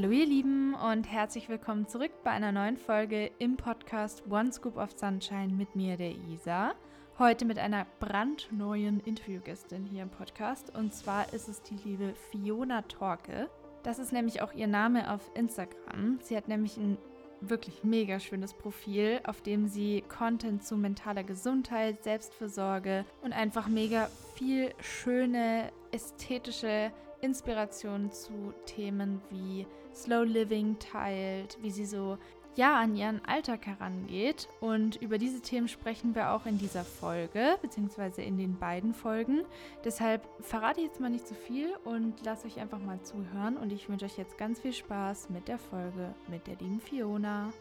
Hallo ihr Lieben und herzlich willkommen zurück bei einer neuen Folge im Podcast One Scoop of Sunshine mit mir, der Isa. Heute mit einer brandneuen Interviewgästin hier im Podcast und zwar ist es die liebe Fiona Torke. Das ist nämlich auch ihr Name auf Instagram. Sie hat nämlich ein wirklich mega schönes Profil, auf dem sie Content zu mentaler Gesundheit, Selbstfürsorge und einfach mega viel schöne ästhetische Inspirationen zu Themen wie Slow Living teilt, wie sie so ja an ihren Alltag herangeht. Und über diese Themen sprechen wir auch in dieser Folge, beziehungsweise in den beiden Folgen. Deshalb verrate ich jetzt mal nicht zu so viel und lasst euch einfach mal zuhören. Und ich wünsche euch jetzt ganz viel Spaß mit der Folge mit der lieben Fiona.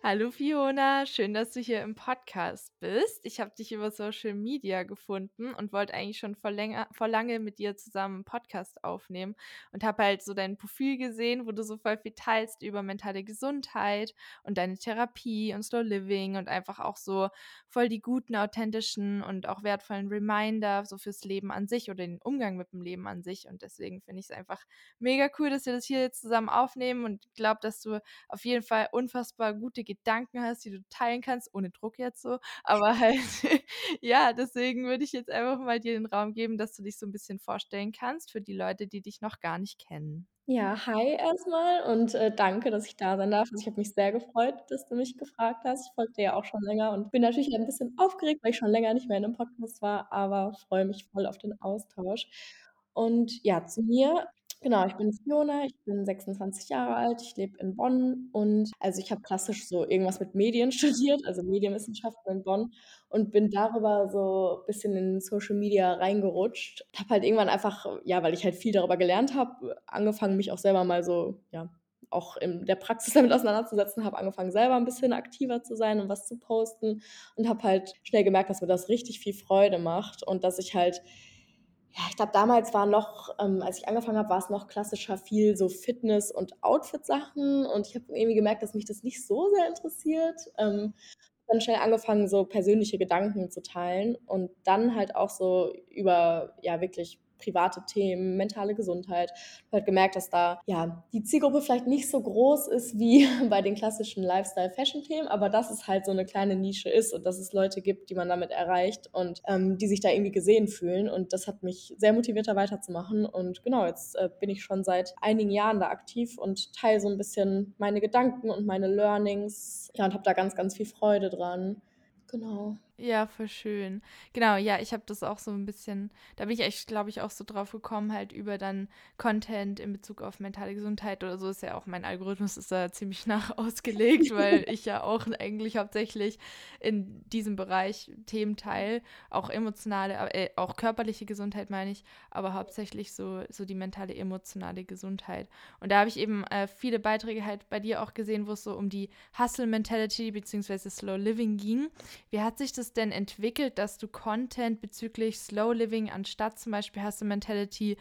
Hallo Fiona, schön, dass du hier im Podcast bist. Ich habe dich über Social Media gefunden und wollte eigentlich schon vor, länger, vor lange mit dir zusammen einen Podcast aufnehmen und habe halt so dein Profil gesehen, wo du so voll viel teilst über mentale Gesundheit und deine Therapie und Slow Living und einfach auch so voll die guten, authentischen und auch wertvollen Reminder so fürs Leben an sich oder den Umgang mit dem Leben an sich. Und deswegen finde ich es einfach mega cool, dass wir das hier zusammen aufnehmen und glaube, dass du auf jeden Fall unfassbar gute Gedanken hast, die du teilen kannst, ohne Druck jetzt so. Aber halt, ja, deswegen würde ich jetzt einfach mal dir den Raum geben, dass du dich so ein bisschen vorstellen kannst für die Leute, die dich noch gar nicht kennen. Ja, hi erstmal und, äh, danke, dass ich da sein darf. Also, ich habe mich sehr gefreut, dass du mich gefragt hast. Ich folge dir ja auch schon länger und bin natürlich ein bisschen aufgeregt, weil ich schon länger nicht mehr in 'nem Podcast war, aber freue mich voll auf den Austausch. Und ja, zu mir. Genau, ich bin Fiona, ich bin 26 Jahre alt, ich lebe in Bonn und also, ich habe klassisch so irgendwas mit Medien studiert, also, Medienwissenschaften in Bonn und bin darüber so bisschen in Social Media reingerutscht. Habe halt irgendwann einfach, ja, weil ich halt viel darüber gelernt habe, angefangen, mich auch selber mal so, ja, auch in der Praxis damit auseinanderzusetzen, habe angefangen, selber ein bisschen aktiver zu sein und was zu posten und habe halt schnell gemerkt, dass mir das richtig viel Freude macht und dass ich halt ja, ich glaube, damals war noch, ähm, als ich angefangen habe, war es noch klassischer viel so Fitness und Outfit-Sachen und ich habe irgendwie gemerkt, dass mich das nicht so sehr interessiert. Ähm, dann schnell angefangen, so persönliche Gedanken zu teilen und dann halt auch so über, ja, wirklich private Themen, mentale Gesundheit. Ich habe gemerkt, dass da ja die Zielgruppe vielleicht nicht so groß ist wie bei den klassischen Lifestyle-Fashion-Themen, aber dass es halt so eine kleine Nische ist und dass es Leute gibt, die man damit erreicht und ähm, die sich da irgendwie gesehen fühlen. Und das hat mich sehr motiviert, da weiterzumachen. Und genau, jetzt äh, bin ich schon seit einigen Jahren da aktiv und teile so ein bisschen meine Gedanken und meine Learnings. Ja, und habe da ganz, ganz viel Freude dran. Genau. Ja, voll schön. Genau, ja, ich habe das auch so ein bisschen, da bin ich echt, glaube ich, auch so drauf gekommen, halt über dann Content in Bezug auf mentale Gesundheit oder so ist ja auch mein Algorithmus ist da ziemlich nach ausgelegt, weil ich ja auch eigentlich hauptsächlich in diesem Bereich Themen teile, auch emotionale, äh, auch körperliche Gesundheit meine ich, aber hauptsächlich so, so die mentale, emotionale Gesundheit. Und da habe ich eben äh, viele Beiträge halt bei dir auch gesehen, wo es so um die Hustle-Mentality bzw. Slow Living ging. Wie hat sich das es denn entwickelt, dass du Content bezüglich Slow Living anstatt zum Beispiel Hustle Mentality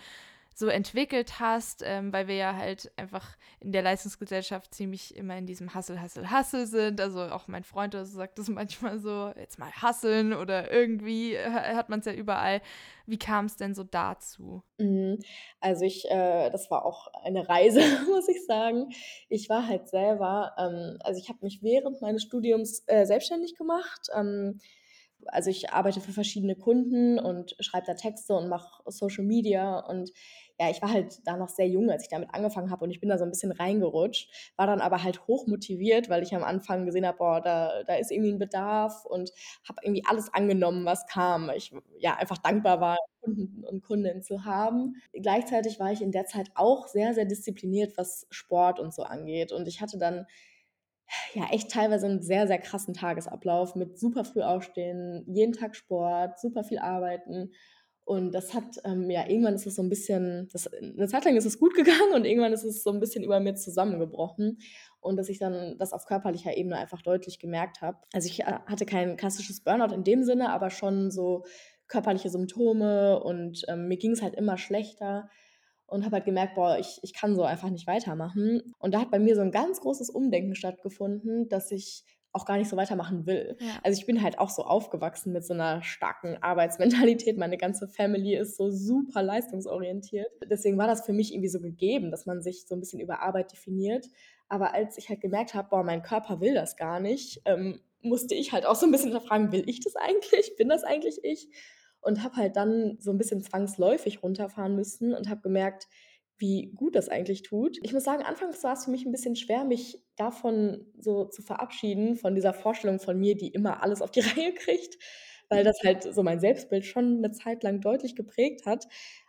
so entwickelt hast, ähm, weil wir ja halt einfach in der Leistungsgesellschaft ziemlich immer in diesem Hustle, Hustle, Hustle sind. Also auch mein Freund oder so sagt das manchmal so, jetzt mal hasseln oder irgendwie hat man es ja überall. Wie kam es denn so dazu? Mhm. Also ich, äh, das war auch eine Reise, muss ich sagen. Ich war halt selber, ähm, also ich habe mich während meines Studiums äh, selbstständig gemacht. Ähm, also ich arbeite für verschiedene Kunden und schreibe da Texte und mache Social Media und ja, ich war halt da noch sehr jung, als ich damit angefangen habe und ich bin da so ein bisschen reingerutscht, war dann aber halt hoch motiviert, weil ich am Anfang gesehen habe, boah, da, da ist irgendwie ein Bedarf und habe irgendwie alles angenommen, was kam. Ich ja einfach dankbar war, Kunden und Kundinnen zu haben. Gleichzeitig war ich in der Zeit auch sehr, sehr diszipliniert, was Sport und so angeht. Und ich hatte dann ja echt teilweise einen sehr, sehr krassen Tagesablauf mit super früh aufstehen, jeden Tag Sport, super viel arbeiten. Und das hat, ähm, ja, irgendwann ist es so ein bisschen, das, eine Zeit lang ist es gut gegangen und irgendwann ist es so ein bisschen über mir zusammengebrochen. Und dass ich dann das auf körperlicher Ebene einfach deutlich gemerkt habe. Also ich äh, hatte kein klassisches Burnout in dem Sinne, aber schon so körperliche Symptome und ähm, mir ging es halt immer schlechter. Und habe halt gemerkt, boah, ich, ich kann so einfach nicht weitermachen. Und da hat bei mir so ein ganz großes Umdenken stattgefunden, dass ich auch gar nicht so weitermachen will. Ja. Also ich bin halt auch so aufgewachsen mit so einer starken Arbeitsmentalität. Meine ganze Family ist so super leistungsorientiert. Deswegen war das für mich irgendwie so gegeben, dass man sich so ein bisschen über Arbeit definiert. Aber als ich halt gemerkt habe, boah, mein Körper will das gar nicht, ähm, musste ich halt auch so ein bisschen hinterfragen, will ich das eigentlich? Bin das eigentlich ich? Und habe halt dann so ein bisschen zwangsläufig runterfahren müssen und habe gemerkt, wie gut das eigentlich tut. Ich muss sagen, anfangs war es für mich ein bisschen schwer, mich davon so zu verabschieden, von dieser Vorstellung von mir, die immer alles auf die Reihe kriegt, weil das halt so mein Selbstbild schon eine Zeit lang deutlich geprägt hat.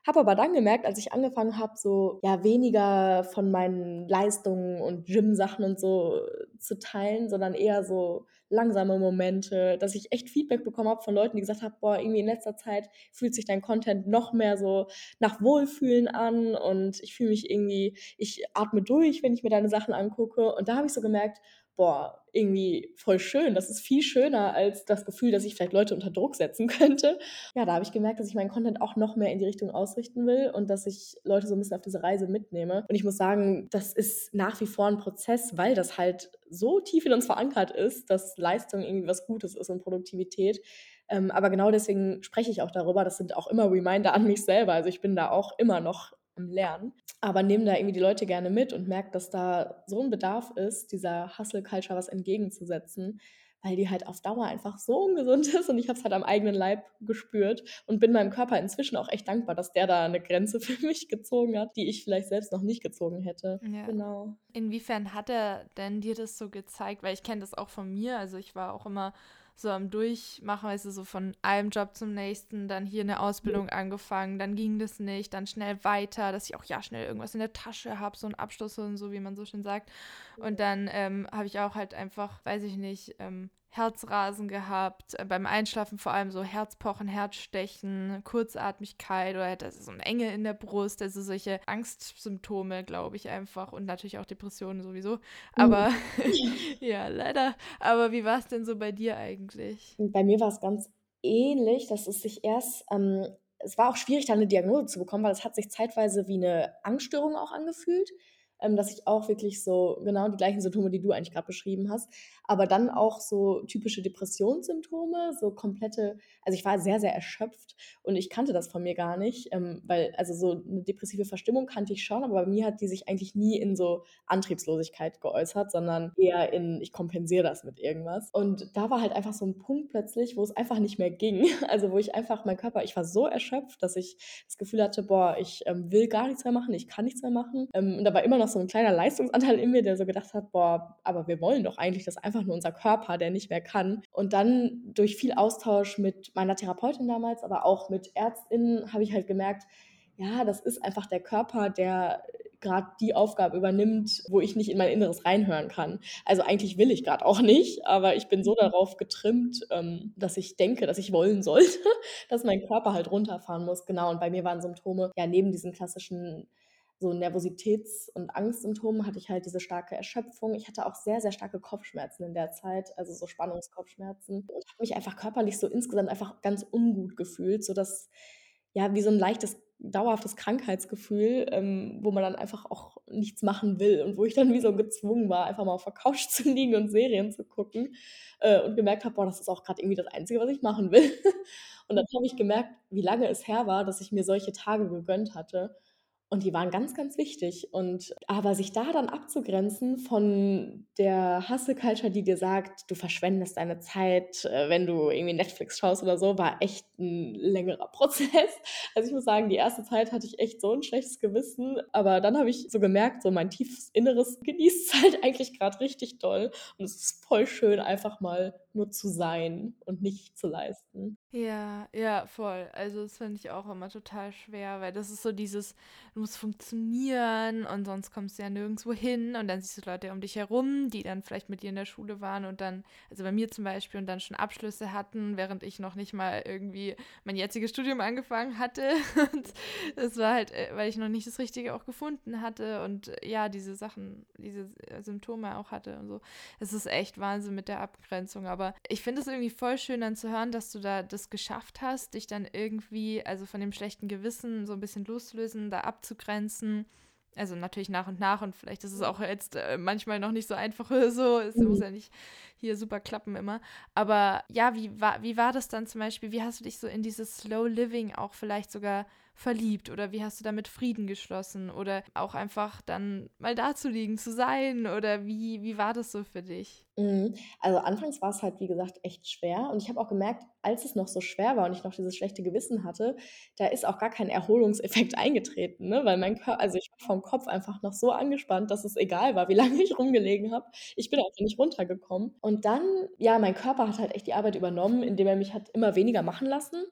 Habe aber dann gemerkt, als ich angefangen habe, so ja weniger von meinen Leistungen und Gym-Sachen und so zu teilen, sondern eher so langsame Momente, dass ich echt Feedback bekommen habe von Leuten, die gesagt haben, boah, irgendwie in letzter Zeit fühlt sich dein Content noch mehr so nach Wohlfühlen an und ich fühle mich irgendwie, ich atme durch, wenn ich mir deine Sachen angucke. Und da habe ich so gemerkt, boah, irgendwie voll schön. Das ist viel schöner als das Gefühl, dass ich vielleicht Leute unter Druck setzen könnte. Ja, da habe ich gemerkt, dass ich meinen Content auch noch mehr in die Richtung ausrichten will und dass ich Leute so ein bisschen auf diese Reise mitnehme. Und ich muss sagen, das ist nach wie vor ein Prozess, weil das halt so tief in uns verankert ist, dass Leistung irgendwie was Gutes ist und Produktivität. Ähm, aber genau deswegen spreche ich auch darüber. Das sind auch immer Reminder an mich selber. Also ich bin da auch immer noch am Lernen. Aber nehme da irgendwie die Leute gerne mit und merke, dass da so ein Bedarf ist, dieser Hustle-Culture was entgegenzusetzen, weil die halt auf Dauer einfach so ungesund ist und ich habe es halt am eigenen Leib gespürt und bin meinem Körper inzwischen auch echt dankbar, dass der da eine Grenze für mich gezogen hat, die ich vielleicht selbst noch nicht gezogen hätte. Ja. Genau. Inwiefern hat er denn dir das so gezeigt? Weil ich kenne das auch von mir, also ich war auch immer so am Durchmachen, weißt du, so von einem Job zum nächsten, dann hier eine Ausbildung angefangen, dann ging das nicht, dann schnell weiter, dass ich auch ja schnell irgendwas in der Tasche habe, so einen Abschluss und so, wie man so schön sagt. Und dann ähm, habe ich auch halt einfach, weiß ich nicht, ähm, Herzrasen gehabt, äh, beim Einschlafen vor allem so Herzpochen, Herzstechen, Kurzatmigkeit oder halt so eine Enge in der Brust, also solche Angstsymptome, glaube ich einfach und natürlich auch Depressionen sowieso. Mhm. Aber ja, leider. Aber wie war es denn so bei dir eigentlich? Bei mir war es ganz ähnlich, dass es sich erst ähm, es war auch schwierig, da eine Diagnose zu bekommen, weil es hat sich zeitweise wie eine Angststörung auch angefühlt ähm, dass ich auch wirklich so genau die gleichen Symptome, die du eigentlich gerade beschrieben hast, aber dann auch so typische Depressionssymptome, so komplette, also ich war sehr, sehr erschöpft und ich kannte das von mir gar nicht, ähm, weil also so eine depressive Verstimmung kannte ich schon, aber bei mir hat die sich eigentlich nie in so Antriebslosigkeit geäußert, sondern eher in, ich kompensiere das mit irgendwas. Und da war halt einfach so ein Punkt plötzlich, wo es einfach nicht mehr ging. Also wo ich einfach, mein Körper, ich war so erschöpft, dass ich das Gefühl hatte, boah, ich ähm, will gar nichts mehr machen, ich kann nichts mehr machen. Ähm, und da war immer noch so ein kleiner Leistungsanteil in mir, der so gedacht hat, boah, aber wir wollen doch eigentlich, dass einfach nur unser Körper, der nicht mehr kann. Und dann durch viel Austausch mit meiner Therapeutin damals, aber auch mit Ärztinnen, habe ich halt gemerkt, ja, das ist einfach der Körper, der gerade die Aufgabe übernimmt, wo ich nicht in mein Inneres reinhören kann. Also eigentlich will ich gerade auch nicht, aber ich bin so darauf getrimmt, ähm, dass ich denke, dass ich wollen sollte, dass mein Körper halt runterfahren muss. Genau, und bei mir waren Symptome, ja, neben diesen klassischen so Nervositäts- und Angstsymptomen hatte ich halt diese starke Erschöpfung. Ich hatte auch sehr, sehr starke Kopfschmerzen in der Zeit, also so Spannungskopfschmerzen. Und habe mich einfach körperlich so insgesamt einfach ganz ungut gefühlt, sodass, ja, wie so ein leichtes, dauerhaftes Krankheitsgefühl, ähm, wo man dann einfach auch nichts machen will und wo ich dann wie so gezwungen war, einfach mal auf der Couch zu liegen und Serien zu gucken äh, und gemerkt habe, boah, das ist auch gerade irgendwie das Einzige, was ich machen will. und dann habe ich gemerkt, wie lange es her war, dass ich mir solche Tage gegönnt hatte. Und die waren ganz, ganz wichtig. Und aber sich da dann abzugrenzen von der Hustle-Culture, die dir sagt, du verschwendest deine Zeit, äh, wenn du irgendwie Netflix schaust oder so, war echt ein längerer Prozess. Also ich muss sagen, die erste Zeit hatte ich echt so ein schlechtes Gewissen. Aber dann habe ich so gemerkt, so mein tiefes Inneres genießt es halt eigentlich gerade richtig doll. Und es ist voll schön, einfach mal nur zu sein und nicht zu leisten. Ja, ja, voll. Also das finde ich auch immer total schwer, weil das ist so dieses, du musst funktionieren und sonst kommst du ja nirgendwo hin und dann siehst du Leute um dich herum, die dann vielleicht mit dir in der Schule waren und dann, also bei mir zum Beispiel, und dann schon Abschlüsse hatten, während ich noch nicht mal irgendwie mein jetziges Studium angefangen hatte. Und das war halt, äh, weil ich noch nicht das Richtige auch gefunden hatte und äh, ja, diese Sachen, diese äh, Symptome auch hatte und so. Es ist echt Wahnsinn mit der Abgrenzung, aber ich finde es irgendwie voll schön dann zu hören, dass du da das geschafft hast, dich dann irgendwie, also von dem schlechten Gewissen so ein bisschen loszulösen, da abzuhalten abzugrenzen. Also natürlich nach und nach und vielleicht ist es auch jetzt äh, manchmal noch nicht so einfach so. Es mhm. muss ja nicht hier super klappen immer. Aber ja, wie war, wie war das dann zum Beispiel? Wie hast du dich so in dieses Slow Living auch vielleicht sogar verliebt oder wie hast du damit Frieden geschlossen oder auch einfach dann mal da zu liegen, zu sein oder wie, wie war das so für dich? Mhm. Also anfangs war es halt, wie gesagt, echt schwer und ich habe auch gemerkt, als es noch so schwer war und ich noch dieses schlechte Gewissen hatte, da ist auch gar kein Erholungseffekt eingetreten, ne? weil mein Körper, also ich war vom Kopf einfach noch so angespannt, dass es egal war, wie lange ich rumgelegen habe. Ich bin einfach nicht runtergekommen. Und dann, ja, mein Körper hat halt echt die Arbeit übernommen, indem er mich hat immer weniger machen lassen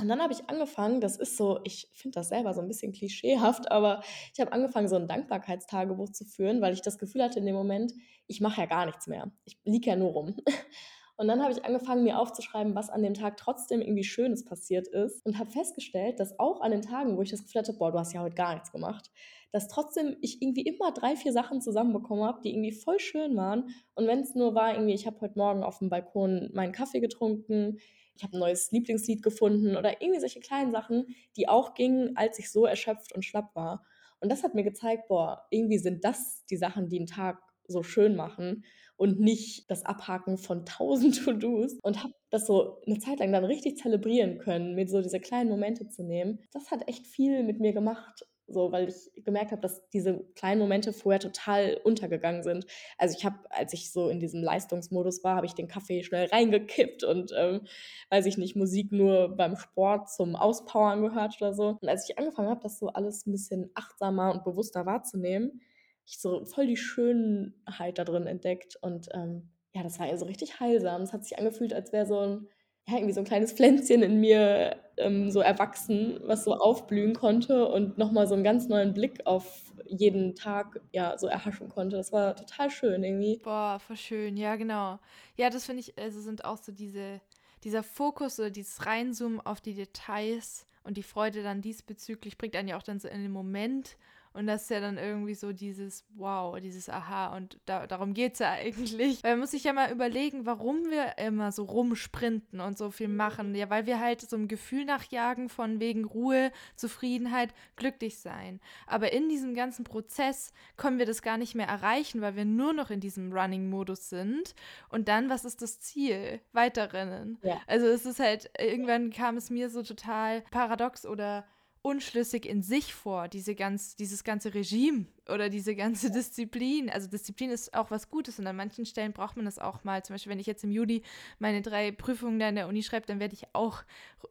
und dann habe ich angefangen, das ist so, ich finde das selber so ein bisschen klischeehaft, aber ich habe angefangen, so ein Dankbarkeitstagebuch zu führen, weil ich das Gefühl hatte in dem Moment, ich mache ja gar nichts mehr. Ich liege ja nur rum. Und dann habe ich angefangen, mir aufzuschreiben, was an dem Tag trotzdem irgendwie Schönes passiert ist und habe festgestellt, dass auch an den Tagen, wo ich das Gefühl hatte, boah, du hast ja heute gar nichts gemacht, dass trotzdem ich irgendwie immer drei, vier Sachen zusammenbekommen habe, die irgendwie voll schön waren. Und wenn es nur war, irgendwie, ich habe heute Morgen auf dem Balkon meinen Kaffee getrunken, ich habe ein neues Lieblingslied gefunden oder irgendwie solche kleinen Sachen, die auch gingen, als ich so erschöpft und schlapp war. Und das hat mir gezeigt, boah, irgendwie sind das die Sachen, die einen Tag so schön machen und nicht das Abhaken von tausend To-Dos und habe das so eine Zeit lang dann richtig zelebrieren können, mir so diese kleinen Momente zu nehmen. Das hat echt viel mit mir gemacht so, weil ich gemerkt habe, dass diese kleinen Momente vorher total untergegangen sind. Also ich habe, als ich so in diesem Leistungsmodus war, habe ich den Kaffee schnell reingekippt und, ähm, weiß ich nicht, Musik nur beim Sport zum Auspowern gehört oder so. Und als ich angefangen habe, das so alles ein bisschen achtsamer und bewusster wahrzunehmen, ich so voll die Schönheit da drin entdeckt und ähm, ja, das war ja so richtig heilsam. Es hat sich angefühlt, als wäre so ein ja, irgendwie so ein kleines Pflänzchen in mir ähm, so erwachsen, was so aufblühen konnte und nochmal so einen ganz neuen Blick auf jeden Tag ja so erhaschen konnte. Das war total schön irgendwie. Boah, voll schön, ja, genau. Ja, das finde ich, also sind auch so diese, dieser Fokus oder dieses Reinzoomen auf die Details und die Freude dann diesbezüglich bringt einen ja auch dann so in den Moment und das ist ja dann irgendwie so dieses Wow, dieses Aha. Und da, darum geht es ja eigentlich. Weil man muss sich ja mal überlegen, warum wir immer so rumsprinten und so viel machen. Ja, weil wir halt so ein Gefühl nachjagen von wegen Ruhe, Zufriedenheit, glücklich sein. Aber in diesem ganzen Prozess können wir das gar nicht mehr erreichen, weil wir nur noch in diesem Running-Modus sind. Und dann, was ist das Ziel? Weiterrennen. Ja. Also es ist halt, irgendwann kam es mir so total paradox oder unschlüssig in sich vor, diese ganz, dieses ganze Regime oder diese ganze Disziplin. Also Disziplin ist auch was Gutes und an manchen Stellen braucht man das auch mal. Zum Beispiel, wenn ich jetzt im Juli meine drei Prüfungen da in der Uni schreibe, dann werde ich auch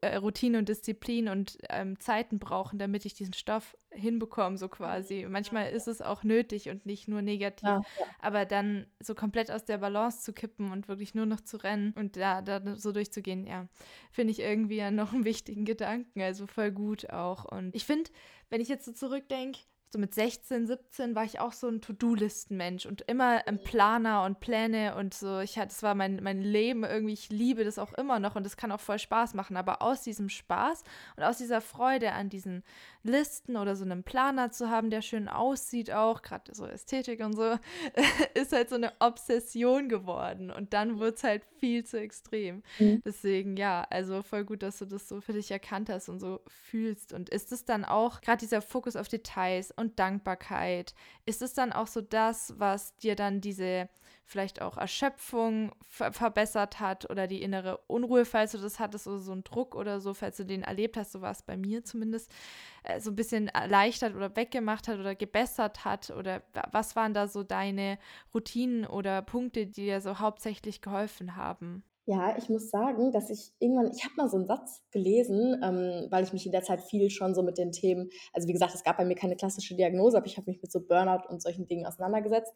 äh, Routine und Disziplin und ähm, Zeiten brauchen, damit ich diesen Stoff hinbekomme, so quasi. Manchmal ist es auch nötig und nicht nur negativ. Ja, ja. Aber dann so komplett aus der Balance zu kippen und wirklich nur noch zu rennen und da, da so durchzugehen, ja, finde ich irgendwie ja noch einen wichtigen Gedanken. Also voll gut auch. Und ich finde, wenn ich jetzt so zurückdenke, so mit 16, 17 war ich auch so ein To-Do-Listen-Mensch und immer ein Planer und Pläne und so. Ich hatte, das war mein, mein Leben irgendwie. Ich liebe das auch immer noch und das kann auch voll Spaß machen. Aber aus diesem Spaß und aus dieser Freude an diesen Listen oder so einem Planer zu haben, der schön aussieht, auch gerade so Ästhetik und so, ist halt so eine Obsession geworden. Und dann wird es halt viel zu extrem. Mhm. Deswegen, ja, also voll gut, dass du das so für dich erkannt hast und so fühlst. Und ist es dann auch, gerade dieser Fokus auf Details und Dankbarkeit, ist es dann auch so das, was dir dann diese vielleicht auch Erschöpfung ver verbessert hat oder die innere Unruhe, falls du das hattest, oder so ein Druck oder so, falls du den erlebt hast, so war es bei mir zumindest, äh, so ein bisschen erleichtert oder weggemacht hat oder gebessert hat oder was waren da so deine Routinen oder Punkte, die dir so hauptsächlich geholfen haben? Ja, ich muss sagen, dass ich irgendwann, ich habe mal so einen Satz gelesen, ähm, weil ich mich in der Zeit viel schon so mit den Themen, also wie gesagt, es gab bei mir keine klassische Diagnose, aber ich habe mich mit so Burnout und solchen Dingen auseinandergesetzt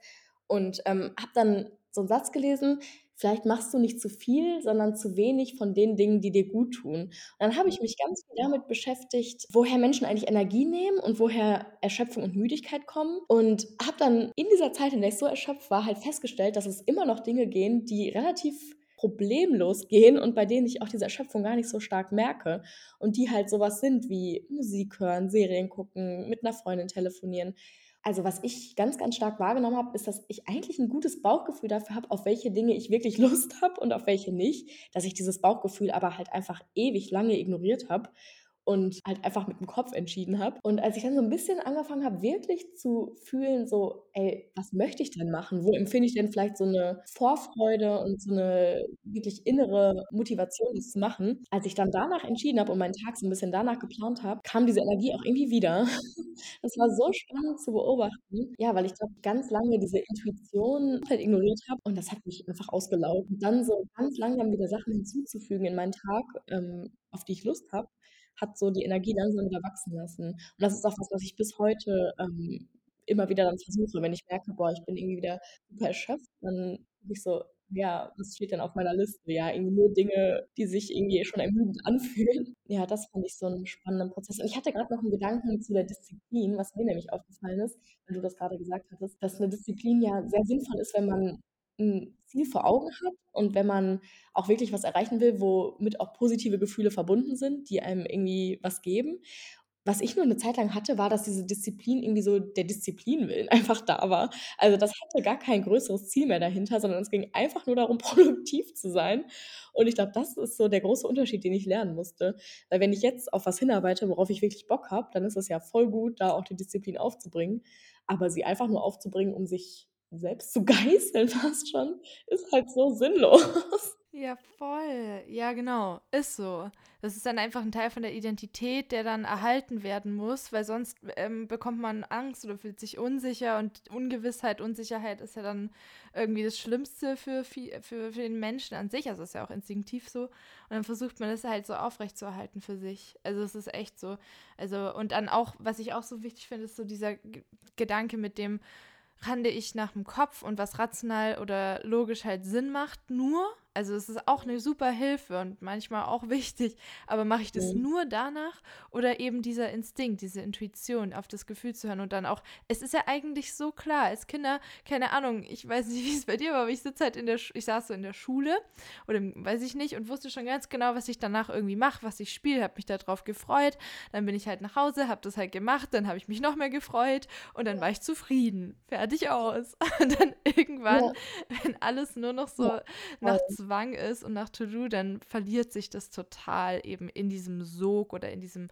und ähm, habe dann so einen Satz gelesen, vielleicht machst du nicht zu viel, sondern zu wenig von den Dingen, die dir gut tun. Und dann habe ich mich ganz viel damit beschäftigt, woher Menschen eigentlich Energie nehmen und woher Erschöpfung und Müdigkeit kommen. Und habe dann in dieser Zeit, in der ich so erschöpft war, halt festgestellt, dass es immer noch Dinge gehen, die relativ problemlos gehen und bei denen ich auch diese Erschöpfung gar nicht so stark merke. Und die halt sowas sind wie Musik hören, Serien gucken, mit einer Freundin telefonieren. Also, was ich ganz, ganz stark wahrgenommen habe, ist, dass ich eigentlich ein gutes Bauchgefühl dafür habe, auf welche Dinge ich wirklich Lust habe und auf welche nicht. Dass ich dieses Bauchgefühl aber halt einfach ewig lange ignoriert habe und halt einfach mit'm Kopf entschieden habe. Und als ich dann so 'n bisschen angefangen habe, wirklich zu fühlen, so: „Ey, was möchte ich denn machen? Wo empfinde ich denn vielleicht so 'ne Vorfreude und so 'ne wirklich innere Motivation, das zu machen?“ Als ich dann danach entschieden habe und meinen Tag so 'n bisschen danach geplant habe, kam diese Energie auch irgendwie wieder. Das war so spannend zu beobachten. Ja, weil ich glaube, ganz lange diese Intuition halt ignoriert habe und das hat mich einfach ausgelaugt. Und dann so ganz langsam wieder Sachen hinzuzufügen in meinen Tag, ähm, auf die ich Lust habe, hat so die Energie langsam wieder wachsen lassen. Und das ist auch was, was ich bis heute, ähm, immer wieder dann versuche, wenn ich merke: „Boah, ich bin irgendwie wieder super erschöpft“, dann gucke ich so: „Ja, was steht denn auf meiner Liste?“ Ja, irgendwie nur Dinge, die sich irgendwie schon ermüdend anfühlen. Ja, das fand ich so 'n spannenden Prozess. Und ich hatte grad noch 'n Gedanken zu der Disziplin, was mir nämlich aufgefallen ist, weil du das grade gesagt hattest, dass 'ne Disziplin ja sehr sinnvoll ist, wenn man 'n Ziel vor Augen hat und wenn man auch wirklich was erreichen will, womit auch positive Gefühle verbunden sind, die einem irgendwie was geben. Was ich nur 'ne Zeit lang hatte, war, dass diese Disziplin irgendwie so der Disziplin willen einfach da war. Also, das hatte gar kein größeres Ziel mehr dahinter, sondern es ging einfach nur darum, produktiv zu sein. Und ich glaube, das ist so der große Unterschied, den ich lernen musste. Weil wenn ich jetzt auf was hinarbeite, worauf ich wirklich Bock habe, dann ist es ja voll gut, da auch die Disziplin aufzubringen. Aber sie einfach nur aufzubringen, um sich selbst zu geißeln fast schon, ist halt so sinnlos. Ja, voll. Ja, genau, ist so. Das ist dann einfach 'n Teil von der Identität, der dann erhalten werden muss, weil sonst, ähm, bekommt man Angst oder fühlt sich unsicher und Ungewissheit, Unsicherheit ist ja dann irgendwie das Schlimmste für für für den Menschen an sich. Also, ist ja auch instinktiv so. Und dann versucht man das halt so aufrechtzuerhalten für sich. Also, es ist echt so. Also und dann auch was ich auch so wichtig finde, ist so dieser G Gedanke mit dem handle ich nach'm Kopf und was rational oder logisch halt Sinn macht nur. Also, es ist auch 'ne super Hilfe und manchmal auch wichtig, aber mache ich das Mhm. nur danach oder eben dieser Instinkt, diese Intuition, auf das Gefühl zu hören und dann auch es ist ja eigentlich so klar, als Kinder, keine Ahnung, ich weiß nicht, wie's bei dir war, aber ich sitze halt in der Sch ich saß so in der Schule oder weiß ich nicht und wusste schon ganz genau, was ich danach irgendwie mache, was ich spiele, habe mich da drauf gefreut. Dann bin ich halt nach Hause, habe das halt gemacht, dann habe ich mich noch mehr gefreut und dann war ich zufrieden. Fertig, aus. Und dann irgendwann, Ja. wenn alles nur noch Ja, so nach voll. Zwang ist und nach To-do, dann verliert sich das total eben in diesem Sog oder in diesem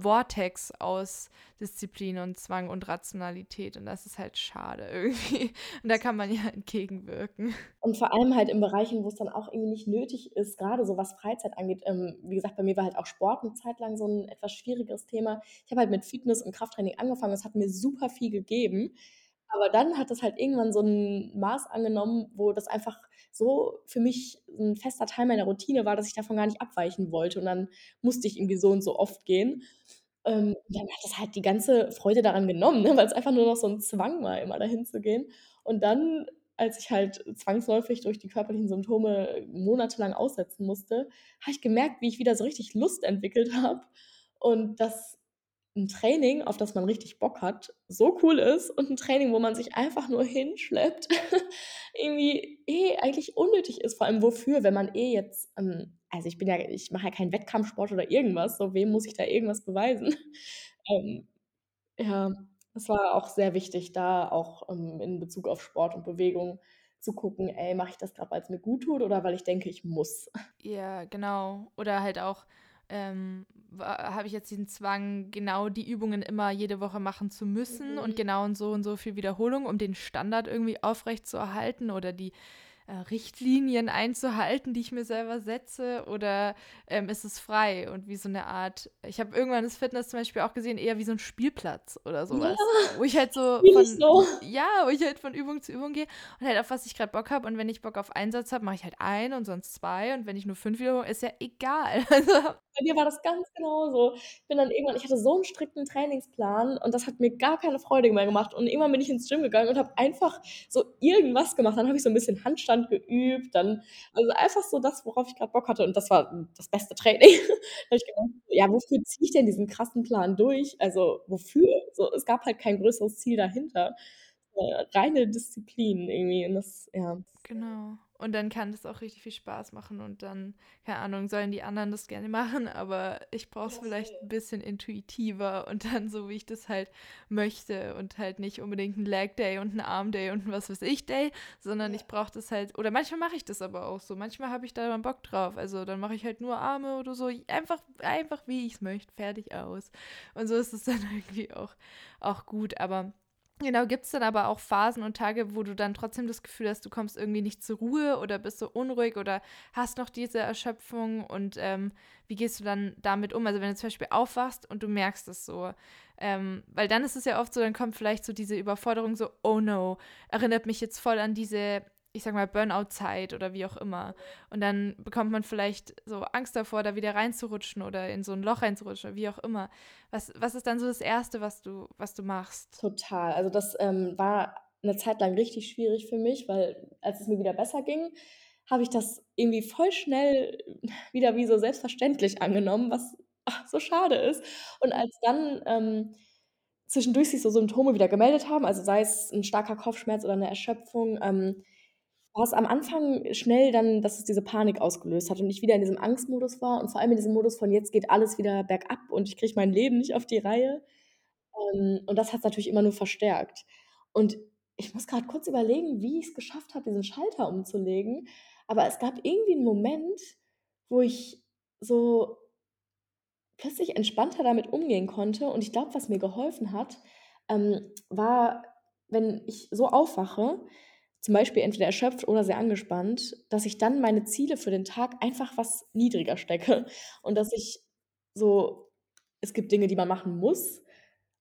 Vortex aus Disziplin und Zwang und Rationalität. Und das ist halt schade irgendwie. Und da kann man ja entgegenwirken. Und vor allem halt in Bereichen, wo's dann auch irgendwie nicht nötig ist, grade so was Freizeit angeht. Ähm, wie gesagt, bei mir war halt auch Sport 'ne Zeit lang so 'n etwas schwieriges Thema. Ich habe halt mit Fitness und Krafttraining angefangen. Das hat mir super viel gegeben. Aber dann hat das halt irgendwann so 'n Maß angenommen, wo das einfach so für mich 'n fester Teil meiner Routine war, dass ich davon gar nicht abweichen wollte. Und dann musste ich irgendwie so und so oft gehen. Ähm, dann hat das halt die ganze Freude daran genommen, ne, weil's einfach nur noch so 'n Zwang war, immer dahin zu gehen. Und dann, als ich halt zwangsläufig durch die körperlichen Symptome monatelang aussetzen musste, habe ich gemerkt, wie ich wieder so richtig Lust entwickelt habe und dass 'n Training, auf das man richtig Bock hat, so cool ist und 'n Training, wo man sich einfach nur hinschleppt, irgendwie eh eigentlich unnötig ist. Vor allem wofür, wenn man eh jetzt, ähm also, ich bin ja ich mache ja keinen Wettkampfsport oder irgendwas, so wem muss ich da irgendwas beweisen? Ähm, ja, es war auch sehr wichtig, da auch, ähm, in Bezug auf Sport und Bewegung zu gucken: „Ey, mache ich das grad, weil's mir gut tut oder weil ich denke, ich muss?“ Ja, genau. Oder halt auch, ähm, habe ich jetzt den Zwang, genau die Übungen immer jede Woche machen zu müssen und Mhm. genau in so und so viel Wiederholung, um den Standard irgendwie aufrechtzuerhalten oder die, äh, Richtlinien einzuhalten, die ich mir selber setze? Oder, ähm, ist es frei und wie so 'ne Art ich habe irgendwann das Fitness zum Beispiel auch gesehen, eher wie so 'n Spielplatz oder so Ja, wo ich halt so von so. ja, wo ich halt von Übung zu Übung gehe und halt auf was ich grad Bock habe. Und wenn ich Bock auf einen Satz habe, mache ich halt einen und sonst 2. Und wenn ich nur 5 Wiederholungen ist ja egal. Also Bei mir war das ganz genauso. Ich bin dann irgendwann ich hatte so 'n strikten Trainingsplan und das hat mir gar keine Freude mehr gemacht. Und irgendwann bin ich ins Gym gegangen und habe einfach so irgendwas gemacht. Dann habe ich so 'n bisschen Handstand geübt, dann also, einfach so das, worauf ich grad Bock hatte. Und das war, das beste Training. Da ich gedacht: „Ja, wofür ziehe ich denn diesen krassen Plan durch? Also, wofür?“ So, es gab halt kein größeres Ziel dahinter. Äh, reine Disziplin irgendwie und das ja. Genau. Und dann kann das auch richtig viel Spaß machen und dann, keine Ahnung, sollen die anderen das gerne machen, aber ich brauche es vielleicht ein bisschen intuitiver und dann so, wie ich das halt möchte und halt nicht unbedingt ein Leg Day und ein Arm Day und ein was weiß ich Day, sondern ja. ich brauche das halt, oder manchmal mache ich das aber auch so, manchmal habe ich da mal Bock drauf, also dann mache ich halt nur Arme oder so, einfach, einfach wie ich es möchte, fertig aus. Und so ist es dann irgendwie auch, auch gut, aber Genau, gibt es dann aber auch Phasen und Tage, wo du dann trotzdem das Gefühl hast, du kommst irgendwie nicht zur Ruhe oder bist so unruhig oder hast noch diese Erschöpfung und ähm, wie gehst du dann damit um? Also wenn du zum Beispiel aufwachst und du merkst es so, ähm, weil dann ist es ja oft so, dann kommt vielleicht so diese Überforderung so, oh no, erinnert mich jetzt voll an diese ich sag mal, Burnout-Zeit oder wie auch immer. Und dann bekommt man vielleicht so Angst davor, da wieder reinzurutschen oder in so ein Loch reinzurutschen oder wie auch immer. Was, was ist dann so das Erste, was du, was du machst? Total. Also das ähm, war eine Zeit lang richtig schwierig für mich, weil als es mir wieder besser ging, habe ich das irgendwie voll schnell wieder wie so selbstverständlich angenommen, was ach, so schade ist. Und als dann ähm, zwischendurch sich so Symptome wieder gemeldet haben, also sei es ein starker Kopfschmerz oder eine Erschöpfung, ähm, war es am Anfang schnell dann, dass es diese Panik ausgelöst hat und ich wieder in diesem Angstmodus war und vor allem in diesem Modus von jetzt geht alles wieder bergab und ich kriege mein Leben nicht auf die Reihe. Ähm, und das hat es natürlich immer nur verstärkt. Und ich muss gerade kurz überlegen, wie ich es geschafft habe, diesen Schalter umzulegen. Aber es gab irgendwie einen Moment, wo ich so plötzlich entspannter damit umgehen konnte. Und ich glaube, was mir geholfen hat, ähm, war, wenn ich so aufwache, zum Beispiel entweder erschöpft oder sehr angespannt, dass ich dann meine Ziele für den Tag einfach was niedriger stecke und dass ich so, es gibt Dinge, die man machen muss,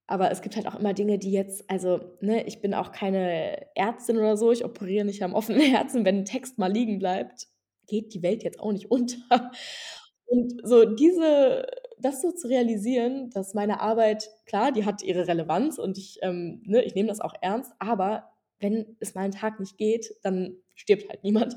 aber es gibt halt auch immer Dinge, die jetzt, also, ne, ich bin auch keine Ärztin oder so, ich operiere nicht am offenen Herzen, wenn ein Text mal liegen bleibt, geht die Welt jetzt auch nicht unter. Und so diese, das so zu realisieren, dass meine Arbeit, klar, die hat ihre Relevanz und ich, ähm, ne, ich nehme das auch ernst, aber wenn es mal einen Tag nicht geht, dann stirbt halt niemand.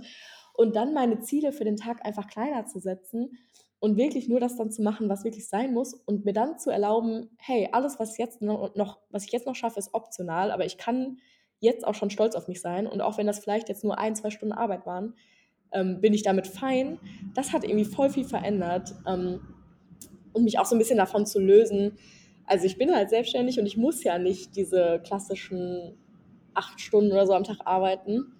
Und dann meine Ziele für den Tag einfach kleiner zu setzen und wirklich nur das dann zu machen, was wirklich sein muss und mir dann zu erlauben, hey, alles, was jetzt noch, was ich jetzt noch schaffe, ist optional, aber ich kann jetzt auch schon stolz auf mich sein und auch wenn das vielleicht jetzt nur ein, zwei Stunden Arbeit waren, ähm, bin ich damit fein. Das hat irgendwie voll viel verändert ähm, und mich auch so ein bisschen davon zu lösen. Also ich bin halt selbstständig und ich muss ja nicht diese klassischen acht Stunden oder so am Tag arbeiten.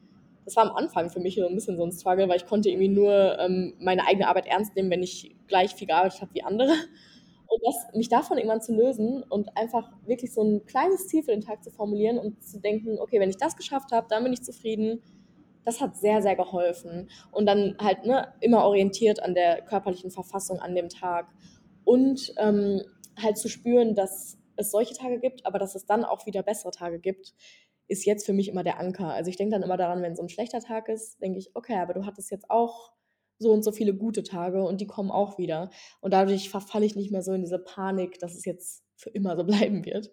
Das war am Anfang für mich so ein bisschen so ein Struggle, weil ich konnte irgendwie nur ähm, meine eigene Arbeit ernst nehmen, wenn ich gleich viel gearbeitet habe wie andere. Und das, mich davon irgendwann zu lösen und einfach wirklich so ein kleines Ziel für den Tag zu formulieren und zu denken, okay, wenn ich das geschafft habe, dann bin ich zufrieden. Das hat sehr, sehr geholfen. Und dann halt ne, immer orientiert an der körperlichen Verfassung an dem Tag. Und ähm, halt zu spüren, dass es solche Tage gibt, aber dass es dann auch wieder bessere Tage gibt ist jetzt für mich immer der Anker. Also ich denke dann immer daran, wenn so ein schlechter Tag ist, denke ich, okay, aber du hattest jetzt auch so und so viele gute Tage und die kommen auch wieder. Und dadurch verfalle ich nicht mehr so in diese Panik, dass es jetzt für immer so bleiben wird.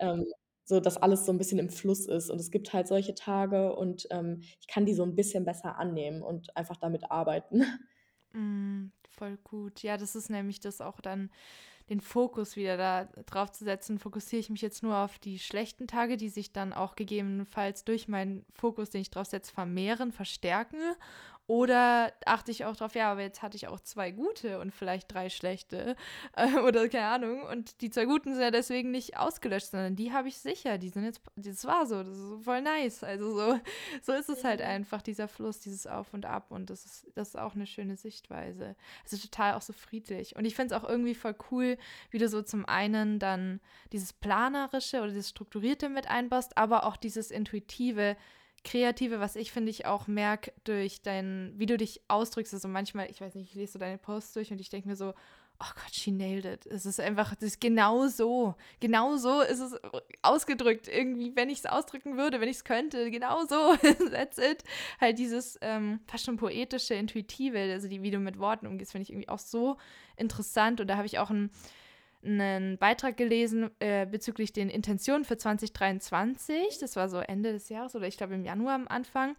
Ähm, so dass alles so ein bisschen im Fluss ist. Und es gibt halt solche Tage und ähm, ich kann die so ein bisschen besser annehmen und einfach damit arbeiten. Mm, voll gut. Ja, das ist nämlich das auch dann den Fokus wieder da drauf zu setzen, fokussiere ich mich jetzt nur auf die schlechten Tage, die sich dann auch gegebenenfalls durch meinen Fokus, den ich drauf setze, vermehren, verstärken oder achte ich auch drauf, ja, aber jetzt hatte ich auch zwei gute und vielleicht drei schlechte äh, oder keine Ahnung. Und die zwei guten sind ja deswegen nicht ausgelöscht, sondern die habe ich sicher. Die sind jetzt, das war so, das ist voll nice. Also so, so ist es halt einfach, dieser Fluss, dieses Auf und Ab. Und das ist, das ist auch eine schöne Sichtweise. Also total auch so friedlich. Und ich finde es auch irgendwie voll cool, wie du so zum einen dann dieses Planerische oder dieses Strukturierte mit einbaust, aber auch dieses Intuitive Kreative, was ich finde ich auch merke durch dein, wie du dich ausdrückst. Also manchmal, ich weiß nicht, ich lese so deine Posts durch und ich denke mir so, oh Gott, she nailed it. Es ist einfach, das ist genau so. Genau so ist es ausgedrückt. Irgendwie, wenn ich es ausdrücken würde, wenn ich es könnte, genau so. That's it. Halt dieses ähm, fast schon poetische, intuitive, also die, wie du mit Worten umgehst, finde ich irgendwie auch so interessant. Und da habe ich auch ein einen Beitrag gelesen äh, bezüglich den Intentionen für 2023. Das war so Ende des Jahres oder ich glaube im Januar am Anfang.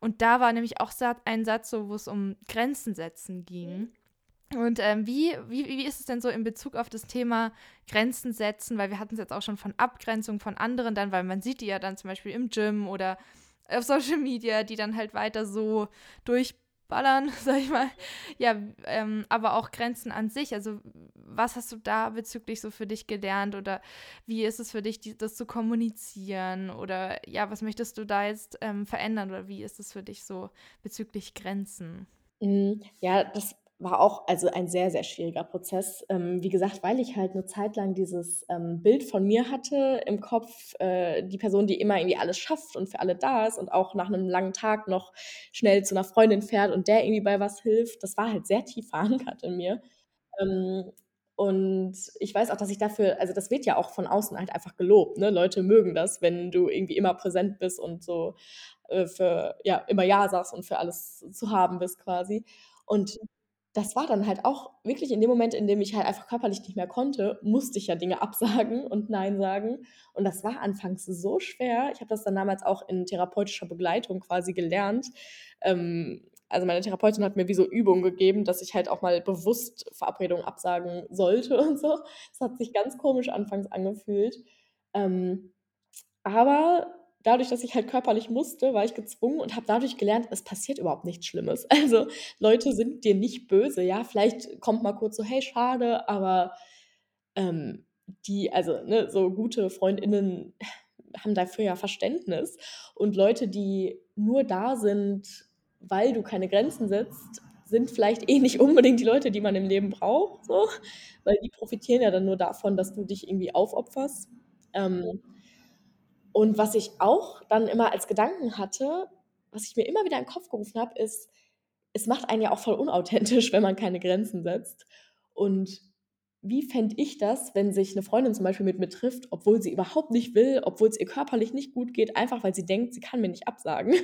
Und da war nämlich auch ein Satz, so, wo es um Grenzen setzen ging. Und ähm, wie, wie, wie ist es denn so in Bezug auf das Thema Grenzen setzen? Weil wir hatten es jetzt auch schon von Abgrenzung von anderen dann, weil man sieht die ja dann zum Beispiel im Gym oder auf Social Media, die dann halt weiter so durchballern, sag ich mal. Ja, ähm, aber auch Grenzen an sich. Also, was hast du da bezüglich so für dich gelernt oder wie ist es für dich, die, das zu kommunizieren? Oder ja, was möchtest du da jetzt ähm, verändern oder wie ist es für dich so bezüglich Grenzen? Hm, ja, das war auch also ein sehr, sehr schwieriger Prozess. Ähm, wie gesagt, weil ich halt eine Zeit lang dieses, ähm, Bild von mir hatte im Kopf, äh, die Person, die immer irgendwie alles schafft und für alle da ist und auch nach einem langen Tag noch schnell zu einer Freundin fährt und der irgendwie bei was hilft. Das war halt sehr tief verankert in mir. Ähm, und ich weiß auch, dass ich dafür also, das wird ja auch von außen halt einfach gelobt, ne? Leute mögen das, wenn du irgendwie immer präsent bist und so, äh, für ja, immer ja sagst und für alles zu haben bist quasi. Und das war dann halt auch wirklich in dem Moment, in dem ich halt einfach körperlich nicht mehr konnte, musste ich ja Dinge absagen und nein sagen. Und das war anfangs so schwer. Ich habe das dann damals auch in therapeutischer Begleitung quasi gelernt. Ähm, also meine Therapeutin hat mir wie so Übungen gegeben, dass ich halt auch mal bewusst Verabredungen absagen sollte und so. Das hat sich ganz komisch anfangs angefühlt. Ähm, aber dadurch, dass ich halt körperlich musste, war ich gezwungen und habe dadurch gelernt, es passiert überhaupt nichts Schlimmes. Also, Leute sind dir nicht böse, ja, vielleicht kommt mal kurz so: „Hey, schade“, aber, ähm, die also, ne, so gute Freundinnen haben dafür ja Verständnis und Leute, die nur da sind, weil du keine Grenzen setzt, sind vielleicht eh nicht unbedingt die Leute, die man im Leben braucht so, weil die profitieren ja dann nur davon, dass du dich irgendwie aufopferst. Ähm und was ich auch dann immer als Gedanken hatte, was ich mir immer wieder in den Kopf gerufen habe, ist, es macht einen ja auch voll unauthentisch, wenn man keine Grenzen setzt. Und wie fände ich das, wenn sich eine Freundin zum Beispiel mit mir trifft, obwohl sie überhaupt nicht will, obwohl es ihr körperlich nicht gut geht, einfach weil sie denkt, sie kann mir nicht absagen.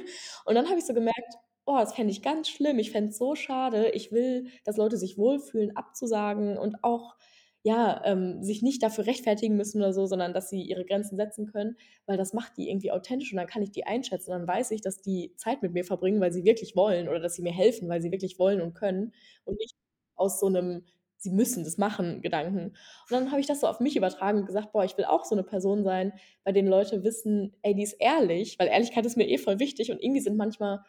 Und dann habe ich so gemerkt, boah, das fände ich ganz schlimm, ich fände es so schade. Ich will, dass Leute sich wohlfühlen, abzusagen und auch ja, ähm, sich nicht dafür rechtfertigen müssen oder so, sondern dass sie ihre Grenzen setzen können, weil das macht die irgendwie authentisch und dann kann ich die einschätzen. Und dann weiß ich, dass die Zeit mit mir verbringen, weil sie wirklich wollen oder dass sie mir helfen, weil sie wirklich wollen und können und nicht aus so einem sie müssen das machen Gedanken. Und dann habe ich das so auf mich übertragen und gesagt, boah, ich will auch so eine Person sein, bei denen Leute wissen, ey, die ist ehrlich, weil Ehrlichkeit ist mir eh voll wichtig und irgendwie sind manchmal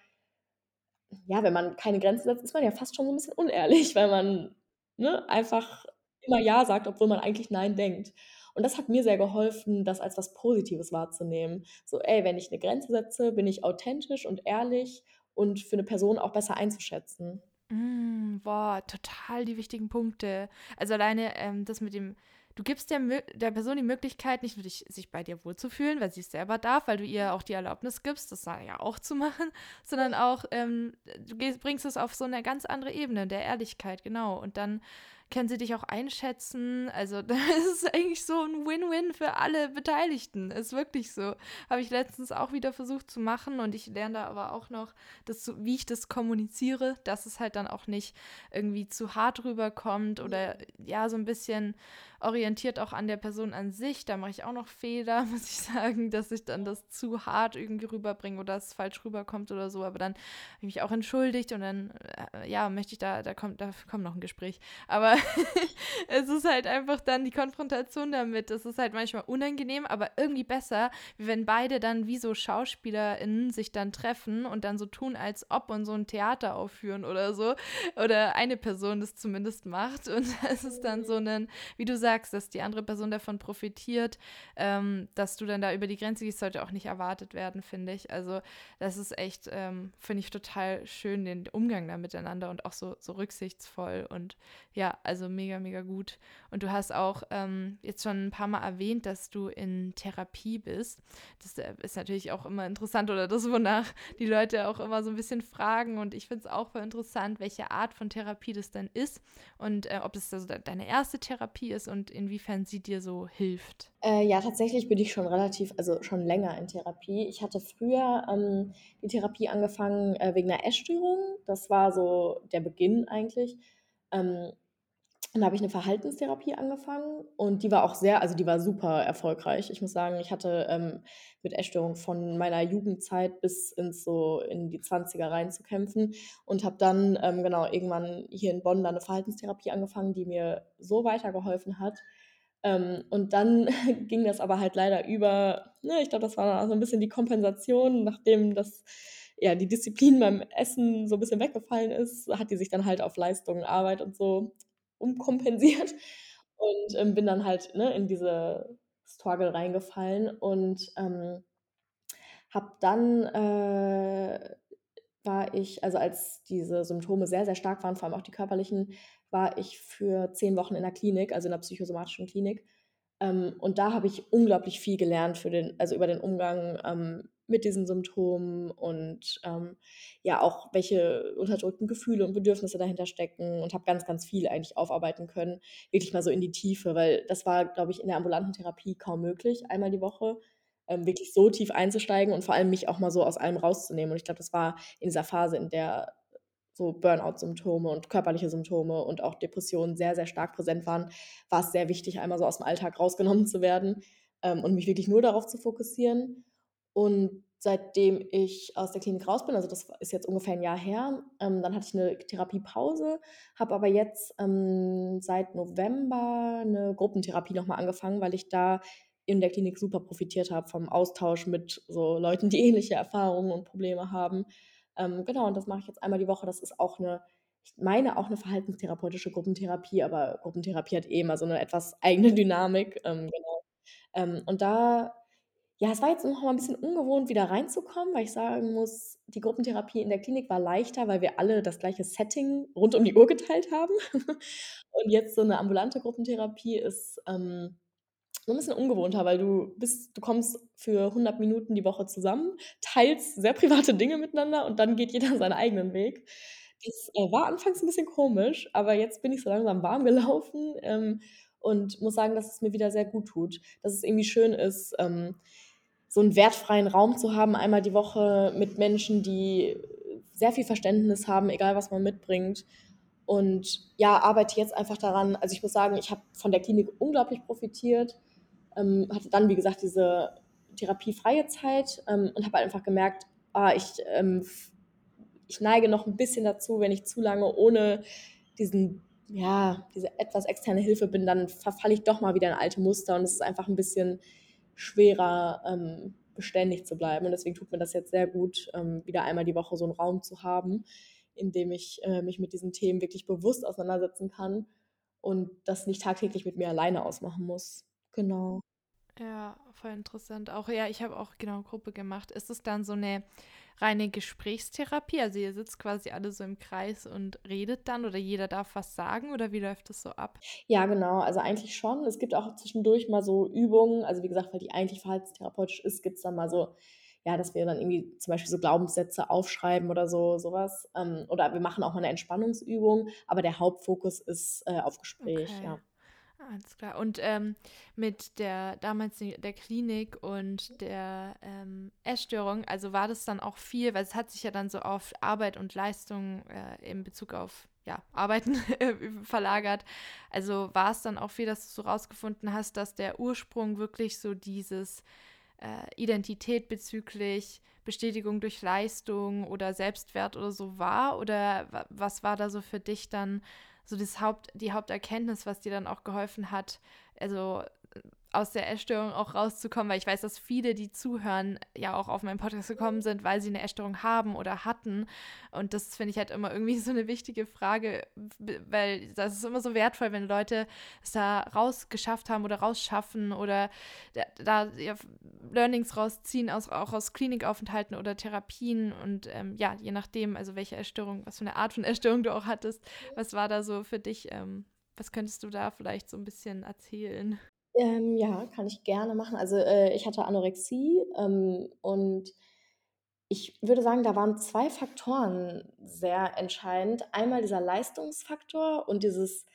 ja, wenn man keine Grenzen setzt, ist man ja fast schon so ein bisschen unehrlich, weil man, ne, einfach immer ja sagt, obwohl man eigentlich nein denkt. Und das hat mir sehr geholfen, das als was Positives wahrzunehmen. So, ey, wenn ich eine Grenze setze, bin ich authentisch und ehrlich und für eine Person auch besser einzuschätzen. Mm, boah, total die wichtigen Punkte. Also alleine ähm, das mit dem, du gibst der, der Person die Möglichkeit, nicht nur dich, sich bei dir wohlzufühlen, weil sie es selber darf, weil du ihr auch die Erlaubnis gibst, das ja auch zu machen, sondern auch, ähm, du bringst es auf so eine ganz andere Ebene der Ehrlichkeit, genau. Und dann können sie dich auch einschätzen. Also das ist eigentlich so ein Win-Win für alle Beteiligten. Ist wirklich so. Habe ich letztens auch wieder versucht zu machen und ich lerne da aber auch noch, dass, wie ich das kommuniziere, dass es halt dann auch nicht irgendwie zu hart rüberkommt oder ja, so ein bisschen orientiert auch an der Person an sich. Da mache ich auch noch Fehler, muss ich sagen, dass ich dann das zu hart irgendwie rüberbringe oder es falsch rüberkommt oder so. Aber dann habe ich mich auch entschuldigt und dann, äh, ja, möchte ich da, da kommt, da kommt noch ein Gespräch. Aber es ist halt einfach dann die Konfrontation damit. Es ist halt manchmal unangenehm, aber irgendwie besser, wie wenn beide dann wie so SchauspielerInnen sich dann treffen und dann so tun, als ob und so ein Theater aufführen oder so. Oder eine Person das zumindest macht. Und es ist dann so ein, wie du sagst, sagst, dass die andere Person davon profitiert, ähm, dass du dann da über die Grenze gehst, sollte auch nicht erwartet werden, finde ich. Also das ist echt, ähm, finde ich total schön, den Umgang da miteinander und auch so, so rücksichtsvoll und ja, also mega, mega gut. Und du hast auch ähm, jetzt schon ein paar Mal erwähnt, dass du in Therapie bist. Das äh, ist natürlich auch immer interessant oder das, wonach die Leute auch immer so ein bisschen fragen und ich finde es auch interessant, welche Art von Therapie das denn ist und äh, ob es also deine erste Therapie ist und und inwiefern sie dir so hilft? Äh, ja, tatsächlich bin ich schon relativ, also schon länger in Therapie. Ich hatte früher ähm, die Therapie angefangen äh, wegen einer Essstörung. Das war so der Beginn eigentlich. Ähm, dann habe ich eine Verhaltenstherapie angefangen und die war auch sehr also, die war super erfolgreich. Ich muss sagen, ich hatte, ähm, mit Essstörung von meiner Jugendzeit bis ins so in die 20er rein zu kämpfen und habe dann, ähm, genau, irgendwann hier in Bonn dann 'ne Verhaltenstherapie angefangen, die mir so weitergeholfen hat. Ähm, und dann ging das aber halt leider über ne, ich glaube, das war so 'n bisschen die Kompensation, nachdem das ja, die Disziplin beim Essen so 'n bisschen weggefallen ist, hat die sich dann halt auf Leistung, Arbeit und so umkompensiert und, ähm, bin dann halt, ne, in diese Struggle reingefallen und, ähm, habe dann, äh war ich also, als diese Symptome sehr, sehr stark waren, vor allem auch die körperlichen, war ich für 10 Wochen in der Klinik, also in 'ner psychosomatischen Klinik. Ähm, und da habe ich unglaublich viel gelernt für den also, über den Umgang, ähm, mit diesen Symptomen und, ähm, ja, auch welche unterdrückten Gefühle und Bedürfnisse dahinter stecken und habe ganz, ganz viel eigentlich aufarbeiten können, wirklich mal so in die Tiefe, weil das war, glaube ich, in der ambulanten Therapie kaum möglich, einmal die Woche, ähm, wirklich so tief einzusteigen und vor allem mich auch mal so aus allem rauszunehmen. Und ich glaube, das war in dieser Phase, in der so Burnout-Symptome und körperliche Symptome und auch Depressionen sehr, sehr stark präsent waren, war's sehr wichtig, einmal so aus'm Alltag rausgenommen zu werden, ähm, und mich wirklich nur darauf zu fokussieren. Und seitdem ich aus der Klinik raus bin, also, das ist jetzt ungefähr 'n Jahr her, ähm, dann hatte ich 'ne Therapiepause, habe aber jetzt, ähm, seit November 'ne Gruppentherapie noch mal angefangen, weil ich da in der Klinik super profitiert habe vom Austausch mit so Leuten, die ähnliche Erfahrungen und Probleme haben. Ähm, genau, und das mache ich jetzt einmal die Woche. Das ist auch 'ne ich meine auch 'ne verhaltenstherapeutische Gruppentherapie, aber Gruppentherapie hat eh immer so 'ne etwas eigene Dynamik, ähm, genau. Ähm, und da ja, es war jetzt noch mal 'n bisschen ungewohnt, wieder reinzukommen, weil ich sagen muss, die Gruppentherapie in der Klinik war leichter, weil wir alle das gleiche Setting rund um die Uhr geteilt haben. Und jetzt so 'ne ambulante Gruppentherapie ist, ähm, so 'n bisschen ungewohnter, weil du bist du kommst für 100 Minuten die Woche zusammen, teilst sehr private Dinge miteinander und dann geht jeder seinen eigenen Weg. Das, äh, war anfangs 'n bisschen komisch, aber jetzt bin ich so langsam warm gelaufen, ähm, und muss sagen, dass es mir wieder sehr gut tut. Dass es irgendwie schön ist, ähm, so 'n wertfreien Raum zu haben, einmal die Woche mit Menschen, die sehr viel Verständnis haben, egal was man mitbringt. Und ja, arbeite jetzt einfach daran also, ich muss sagen, ich habe von der Klinik unglaublich profitiert, ähm, hatte dann, wie gesagt, diese therapiefreie Zeit, ähm, und habe halt einfach gemerkt, ah, ich, ähm, ich neige noch 'n bisschen dazu, wenn ich zu lange ohne diesen ja, diese etwas externe Hilfe bin, dann verfalle ich doch mal wieder in alte Muster und es ist einfach 'n bisschen schwerer, ähm, beständig zu bleiben. Und deswegen tut mir das jetzt sehr gut, ähm, wieder einmal die Woche so 'n Raum zu haben, in dem ich, äh, mich mit diesen Themen wirklich bewusst auseinandersetzen kann und das nicht tagtäglich mit mir alleine ausmachen muss. Genau. Ja, voll interessant. Auch ja, ich habe auch, genau, Gruppe gemacht. Ist es dann so 'ne reine Gesprächstherapie? Also, ihr sitzt quasi alle so im Kreis und redet dann oder jeder darf was sagen oder wie läuft das so ab? Ja, genau, also, eigentlich schon. Es gibt auch zwischendurch mal so Übungen. Also, wie gesagt, weil die eigentlich verhaltenstherapeutisch ist, gibt's dann mal so ja, dass wir dann irgendwie zum Beispiel so Glaubenssätze aufschreiben oder so so was. Ähm, oder wir machen auch mal 'ne Entspannungsübung, aber der Hauptfokus ist, äh, auf Gespräch, Okay, ja. Alles klar. Und, ähm, mit der damals der Klinik und der, ähm, Essstörung, also, war das dann auch viel weil es hat sich ja dann so auf Arbeit und Leistung, äh, in Bezug auf, ja, Arbeiten, verlagert. Also, war's dann auch viel, dass du so rausgefunden hast, dass der Ursprung wirklich so dieses, äh, Identität bezüglich Bestätigung durch Leistung oder Selbstwert oder so war? Oder wa was war da so für dich dann so das Haupt die Haupterkenntnis, was dir dann auch geholfen hat, also, aus der Essstörung auch rauszukommen? Weil ich weiß, dass viele, die zuhören, ja auch auf meinen Podcast gekommen sind, weil sie 'ne Essstörung haben oder hatten. Und das finde ich halt immer irgendwie so 'ne wichtige Frage, weil das ist immer so wertvoll, wenn Leute es da rausgeschafft haben oder rausschaffen oder da da ja Learnings rausziehen aus auch aus Klinikaufenthalten oder Therapien und, ähm, ja, je nachdem, also, welche Essstörung was für 'ne Art von Essstörung du auch hattest. Was war da so für dich, ähm was könntest du da vielleicht so 'n bisschen erzählen? Ähm, ja, kann ich gerne machen. Also, äh, ich hatte Anorexie, ähm, und ich würde sagen, da waren 2 Faktoren sehr entscheidend. Einmal dieser Leistungsfaktor und dieses,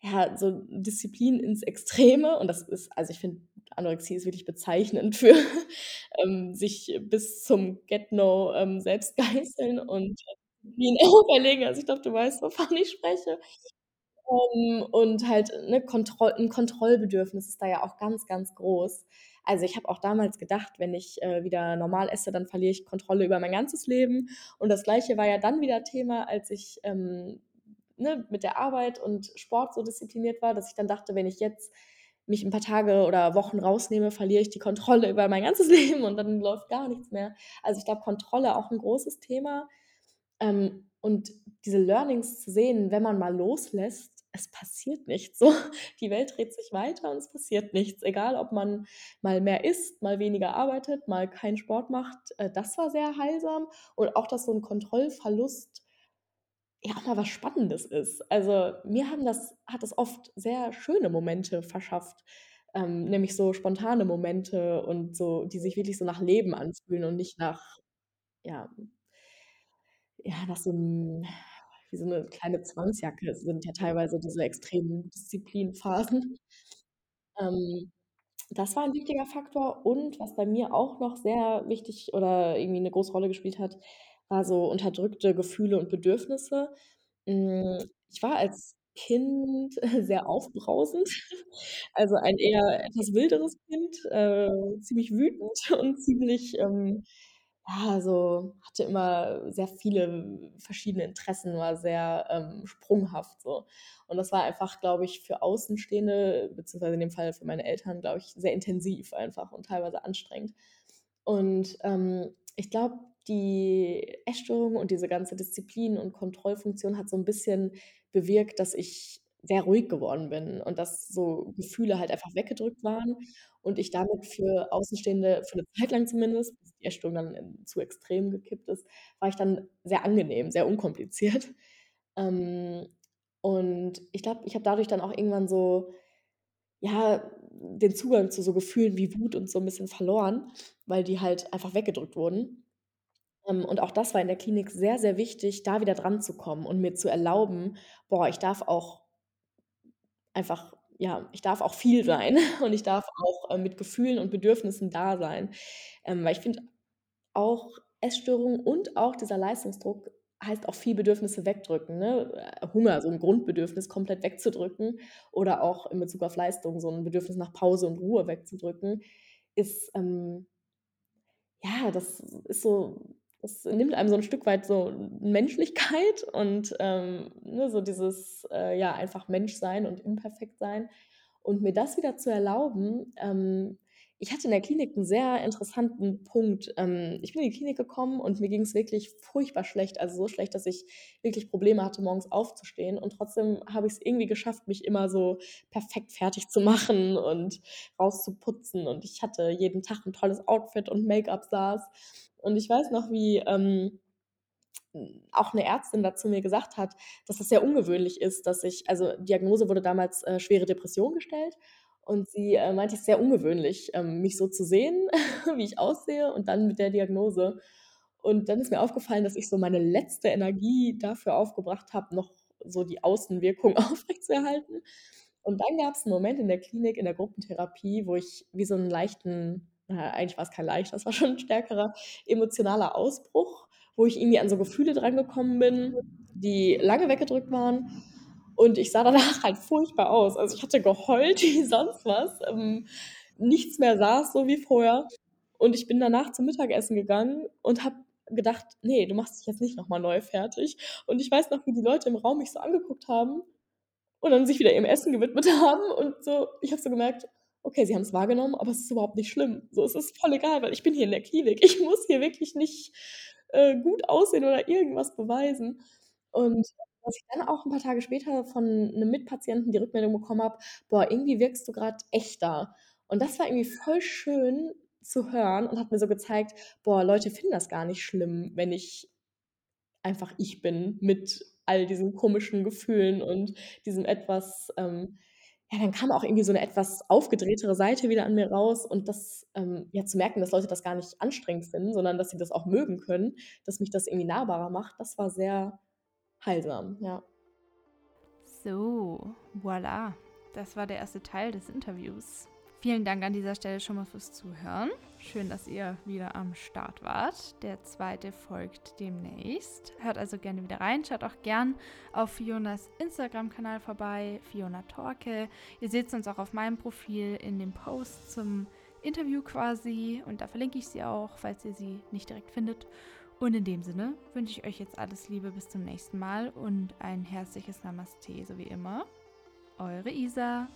ja, so Disziplin ins Extreme. Und das ist also, ich finde, Anorexie ist wirklich bezeichnend für, ähm, sich bis zum Get-No, ähm, selbst geißeln und Disziplin auferlegen. Also, ich glaube, du weißt, wovon ich spreche. Ähm, und halt, ne, Kontroll 'n Kontrollbedürfnis ist da ja auch ganz, ganz groß. Also, ich habe auch damals gedacht, wenn ich, äh, wieder normal esse, dann verliere ich Kontrolle über mein ganzes Leben. Und das Gleiche war ja dann wieder Thema, als ich, ähm, ne, mit der Arbeit und Sport so diszipliniert war, dass ich dann dachte, wenn ich jetzt mich ein paar Tage oder Wochen rausnehme, verliere ich die Kontrolle über mein ganzes Leben und dann läuft gar nichts mehr. Also, ich glaube, Kontrolle auch ein großes Thema. Ähm, und diese Learnings zu sehen, wenn man mal loslässt, es passiert nichts so. Die Welt dreht sich weiter und es passiert nichts. Egal, ob man mal mehr isst, mal weniger arbeitet, mal keinen Sport macht. Äh, das war sehr heilsam und auch, dass so 'n Kontrollverlust ja auch mal was Spannendes ist. Also, mir haben das hat das oft sehr schöne Momente verschafft, ähm, nämlich so spontane Momente und so, die sich wirklich so nach Leben anfühlen und nicht nach ja ja, nach so 'nem wie so 'ne kleine Zwangsjacke sind ja teilweise diese extremen Disziplinphasen. Ähm, das war 'n wichtiger Faktor und was bei mir auch noch sehr wichtig oder irgendwie 'ne große Rolle gespielt hat, war so unterdrückte Gefühle und Bedürfnisse. Hm, ich war als Kind sehr aufbrausend, also ein eher etwas wilderes Kind, äh, ziemlich wütend und ziemlich, ähm, ja, so hatte immer sehr viele verschiedene Interessen, war sehr, ähm, sprunghaft so. Und das war einfach, glaube ich, für Außenstehende, beziehungsweise in dem Fall für meine Eltern, glaube ich, sehr intensiv einfach und teilweise anstrengend. Und, ähm, ich glaube, die Essstörung und diese ganze Disziplin und Kontrollfunktion hat so 'n bisschen bewirkt, dass ich sehr ruhig geworden bin und dass so Gefühle halt einfach weggedrückt waren und ich damit für Außenstehende für 'ne Zeit lang zumindest, bis die Essstörung dann, ähm, zu extrem gekippt ist, war ich dann sehr angenehm, sehr unkompliziert. Ähm, und ich glaube, ich habe dadurch dann auch irgendwann so, ja, den Zugang zu so Gefühlen wie Wut und so 'n bisschen verloren, weil die halt einfach weggedrückt wurden. Ähm, und auch das war in der Klinik sehr, sehr wichtig, da wieder dranzukommen und mir zu erlauben: „Boah, ich darf auch einfach ja, ich darf auch viel sein und ich darf auch, äh, mit Gefühlen und Bedürfnissen da sein.“ Ähm, weil ich finde auch Essstörung und auch dieser Leistungsdruck heißt auch viel Bedürfnisse wegdrücken, ne? Äh, Hunger, so 'n Grundbedürfnis komplett wegzudrücken oder auch in Bezug auf Leistung so 'n Bedürfnis nach Pause und Ruhe wegzudrücken, ist, ähm ja, das ist so das nimmt einem so 'n Stück weit so Menschlichkeit und, ähm, ne, so dieses, äh, ja, einfach Mensch sein und imperfekt sein. Und mir das wieder zu erlauben ähm, ich hatte in der Klinik 'n sehr interessanten Punkt. Ähm, ich bin in die Klinik gekommen und mir ging's wirklich furchtbar schlecht, also so schlecht, dass ich wirklich Probleme hatte, morgens aufzustehen und trotzdem habe ich's irgendwie geschafft, mich immer so perfekt fertigzumachen und rauszuputzen und ich hatte jeden Tag 'n tolles Outfit und Make-up saß. Und ich weiß noch, wie, ähm, hm, auch 'ne Ärztin da zu mir gesagt hat, dass das sehr ungewöhnlich ist, dass ich also Diagnose wurde damals, äh, schwere Depression gestellt und sie, äh, meinte, es ist sehr ungewöhnlich, ähm, mich so zu sehen, wie ich aussehe und dann mit der Diagnose. Und dann ist mir aufgefallen, dass ich so meine letzte Energie dafür aufgebracht habe, noch so die Außenwirkung aufrechtzuerhalten. Und dann gab's 'n Moment in der Klinik, in der Gruppentherapie, wo ich wie so 'n leichten na, eigentlich war's kein leichter, das war schon 'n stärkerer emotionaler Ausbruch, wo ich irgendwie an so Gefühle drangekommen bin, die lange weggedrückt waren. Und ich sah danach halt furchtbar aus. Also, ich hatte geheult wie sonst was, ähm, nichts mehr saß so wie vorher. Und ich bin danach zum Mittagessen gegangen und habe gedacht: „Ne, du machst dich jetzt nicht noch mal neu fertig.“ Und ich weiß noch, wie die Leute im Raum mich so angeguckt haben und dann sich wieder ihrem Essen gewidmet haben und so ich habe so gemerkt: „Okay, sie haben's wahrgenommen, aber es ist überhaupt nicht schlimm. So, es ist voll egal, weil ich bin hier in der Klinik. Ich muss hier wirklich nicht, äh, gut aussehen oder irgendwas beweisen.“ Und dass ich dann auch 'n paar Tage später von 'nem Mitpatienten die Rückmeldung bekommen habe: „Boah, irgendwie wirkst du grad echter.“ Und das war irgendwie voll schön zu hören und hat mir so gezeigt: „Boah, Leute finden das gar nicht schlimm, wenn ich einfach ich bin mit all diesen komischen Gefühlen und diesem etwas“ ähm, ja, dann kam auch irgendwie so 'ne etwas aufgedrehtere Seite wieder an mir raus und das, ähm ja, zu merken, dass Leute das gar nicht anstrengend finden, sondern dass sie das auch mögen können, dass mich das irgendwie nahbarer macht, das war sehr heilsam, ja. So, voilà. Das war der erste Teil des Interviews. Vielen Dank an dieser Stelle schon mal fürs Zuhören. Schön, dass ihr wieder am Start wart. Der zweite folgt demnächst. Hört also gerne wieder rein. Schaut auch gern auf Fionas Instagram-Kanal vorbei, Fiona Torke. Ihr seht es uns auch auf meinem Profil in dem Post zum Interview quasi. Und da verlinke ich sie auch, falls ihr sie nicht direkt findet. Und in dem Sinne wünsche ich euch jetzt alles Liebe bis zum nächsten Mal und ein herzliches Namaste, so wie immer. Eure Isa.